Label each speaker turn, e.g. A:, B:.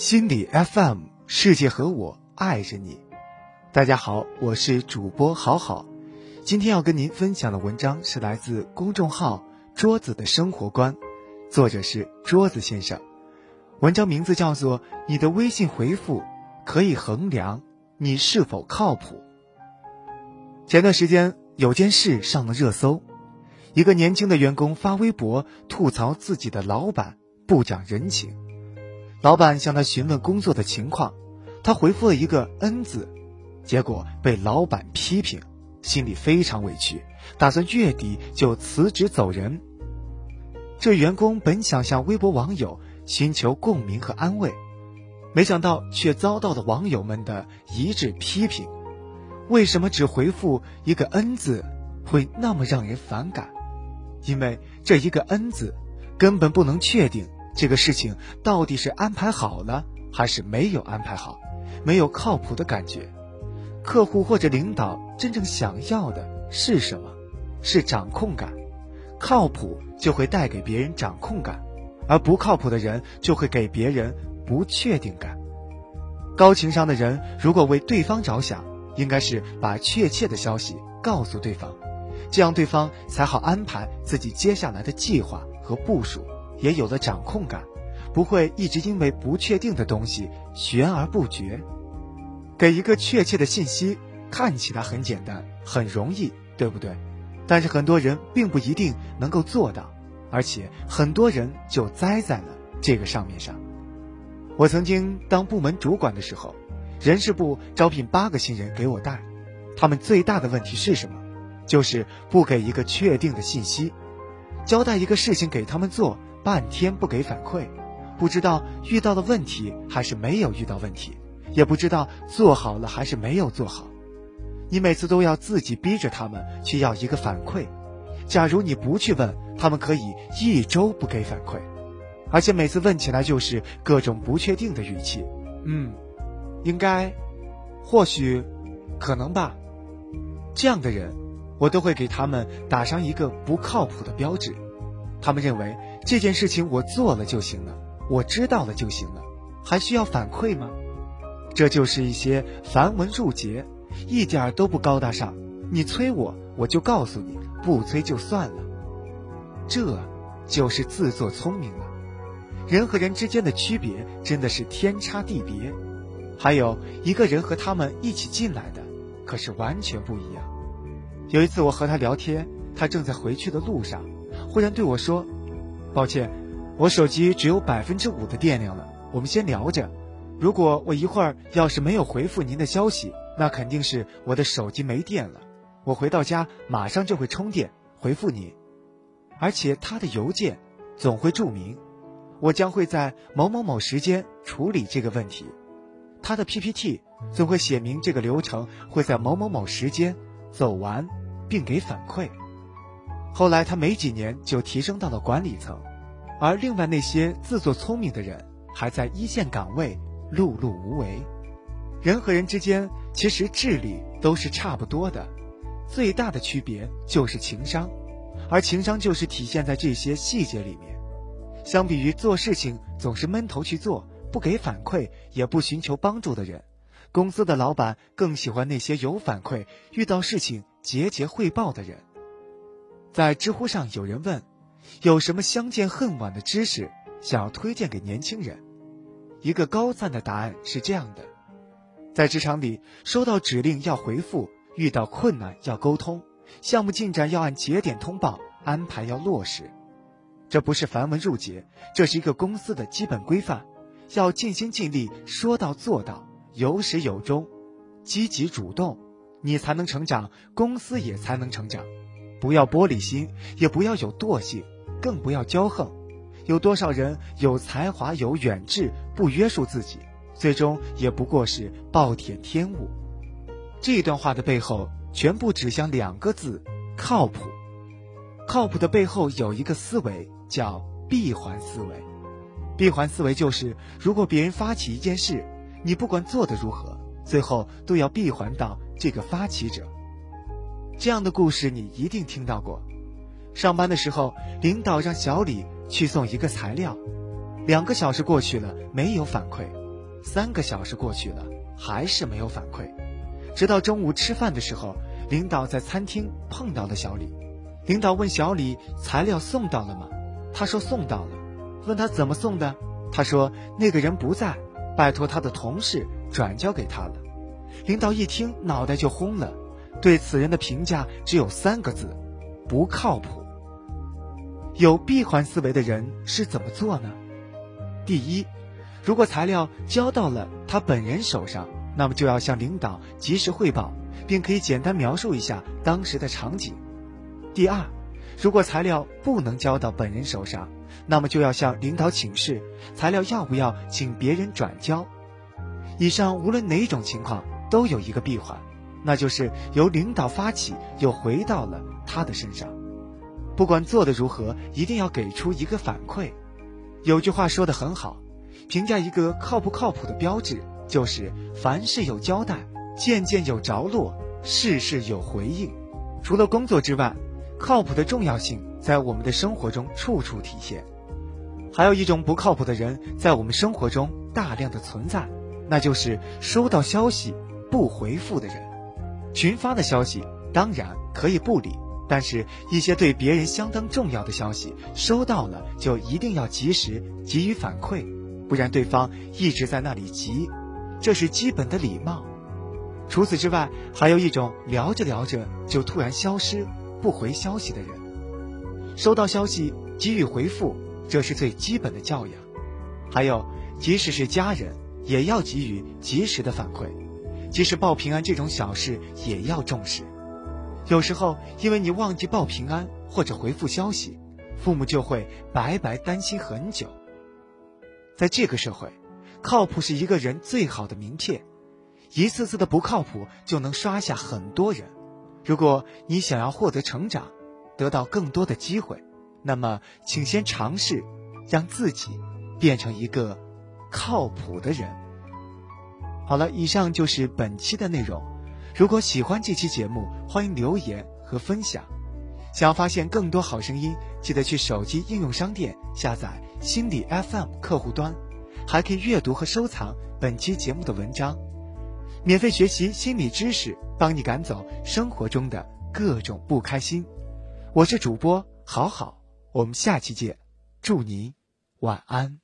A: 心理 FM，世界和我爱着你。大家好，我是主播好好。今天要跟您分享的文章是来自公众号“桌子的生活观”，作者是桌子先生。文章名字叫做《你的微信回复可以衡量你是否靠谱》。前段时间有件事上了热搜，一个年轻的员工发微博吐槽自己的老板不讲人情。老板向他询问工作的情况，他回复了一个“恩”字，结果被老板批评，心里非常委屈，打算月底就辞职走人。这员工本想向微博网友寻求共鸣和安慰，没想到却遭到了网友们的一致批评。为什么只回复一个“恩”字会那么让人反感？因为这一个“恩”字根本不能确定。这个事情到底是安排好了还是没有安排好？没有靠谱的感觉。客户或者领导真正想要的是什么？是掌控感。靠谱就会带给别人掌控感，而不靠谱的人就会给别人不确定感。高情商的人如果为对方着想，应该是把确切的消息告诉对方，这样对方才好安排自己接下来的计划和部署。也有了掌控感，不会一直因为不确定的东西悬而不决。给一个确切的信息看起来很简单，很容易，对不对？但是很多人并不一定能够做到，而且很多人就栽在了这个上面上。我曾经当部门主管的时候，人事部招聘八个新人给我带，他们最大的问题是什么？就是不给一个确定的信息，交代一个事情给他们做。半天不给反馈，不知道遇到了问题还是没有遇到问题，也不知道做好了还是没有做好。你每次都要自己逼着他们去要一个反馈。假如你不去问，他们可以一周不给反馈，而且每次问起来就是各种不确定的语气。嗯，应该，或许，可能吧。这样的人，我都会给他们打上一个不靠谱的标志。他们认为。这件事情我做了就行了，我知道了就行了，还需要反馈吗？这就是一些繁文缛节，一点儿都不高大上。你催我，我就告诉你；不催就算了。这，就是自作聪明了。人和人之间的区别真的是天差地别。还有一个人和他们一起进来的，可是完全不一样。有一次我和他聊天，他正在回去的路上，忽然对我说。抱歉，我手机只有百分之五的电量了。我们先聊着。如果我一会儿要是没有回复您的消息，那肯定是我的手机没电了。我回到家马上就会充电回复你。而且他的邮件总会注明，我将会在某某某时间处理这个问题。他的 PPT 总会写明这个流程会在某某某时间走完，并给反馈。后来他没几年就提升到了管理层，而另外那些自作聪明的人还在一线岗位碌碌无为。人和人之间其实智力都是差不多的，最大的区别就是情商，而情商就是体现在这些细节里面。相比于做事情总是闷头去做，不给反馈也不寻求帮助的人，公司的老板更喜欢那些有反馈、遇到事情节节汇报的人。在知乎上有人问，有什么相见恨晚的知识想要推荐给年轻人？一个高赞的答案是这样的：在职场里，收到指令要回复，遇到困难要沟通，项目进展要按节点通报，安排要落实。这不是繁文缛节，这是一个公司的基本规范，要尽心尽力，说到做到，有始有终，积极主动，你才能成长，公司也才能成长。不要玻璃心，也不要有惰性，更不要骄横。有多少人有才华、有远志，不约束自己，最终也不过是暴殄天物。这段话的背后，全部指向两个字：靠谱。靠谱的背后有一个思维，叫闭环思维。闭环思维就是，如果别人发起一件事，你不管做的如何，最后都要闭环到这个发起者。这样的故事你一定听到过。上班的时候，领导让小李去送一个材料，两个小时过去了没有反馈，三个小时过去了，还是没有反馈。直到中午吃饭的时候，领导在餐厅碰到了小李。领导问小李：“材料送到了吗？”他说：“送到了。”问他怎么送的，他说：“那个人不在，拜托他的同事转交给他了。”领导一听，脑袋就轰了，对此人的评价只有三个字：不靠谱。有闭环思维的人是怎么做呢？第一，如果材料交到了他本人手上，那么就要向领导及时汇报，并可以简单描述一下当时的场景。第二，如果材料不能交到本人手上，那么就要向领导请示，材料要不要请别人转交。以上无论哪种情况，都有一个闭环，那就是由领导发起，又回到了他的身上。不管做的如何，一定要给出一个反馈。有句话说的很好，评价一个靠不靠谱的标志，就是凡事有交代，件件有着落，事事有回应。除了工作之外，靠谱的重要性在我们的生活中处处体现。还有一种不靠谱的人在我们生活中大量的存在，那就是收到消息不回复的人。群发的消息当然可以不理，但是一些对别人相当重要的消息，收到了就一定要及时给予反馈，不然对方一直在那里急，这是基本的礼貌。除此之外，还有一种聊着聊着就突然消失。不回消息的人，收到消息给予回复，这是最基本的教养。还有，即使是家人，也要给予及时的反馈。即使报平安这种小事，也要重视。有时候，因为你忘记报平安或者回复消息，父母就会白白担心很久。在这个社会，靠谱是一个人最好的名片。一次次的不靠谱，就能刷下很多人。如果你想要获得成长，得到更多的机会，那么请先尝试让自己变成一个靠谱的人。好了，以上就是本期的内容。如果喜欢这期节目，欢迎留言和分享。想要发现更多好声音，记得去手机应用商店下载心理 FM 客户端，还可以阅读和收藏本期节目的文章。免费学习心理知识，帮你赶走生活中的各种不开心。我是主播好好，我们下期见，祝您晚安。